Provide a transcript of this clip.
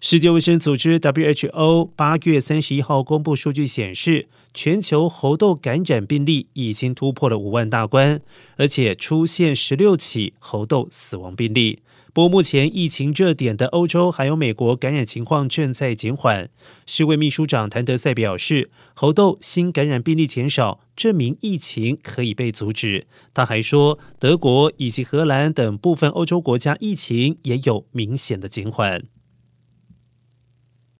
世界卫生组织 who 八月三十一号公布数据显示全球猴痘感染病例已经突破了五万大关而且出现十六起猴痘死亡病例。不过目前疫情热点的欧洲还有美国感染情况正在减缓。世卫秘书长谭德赛表示猴痘新感染病例减少证明疫情可以被阻止。他还说德国以及荷兰等部分欧洲国家疫情也有明显的减缓。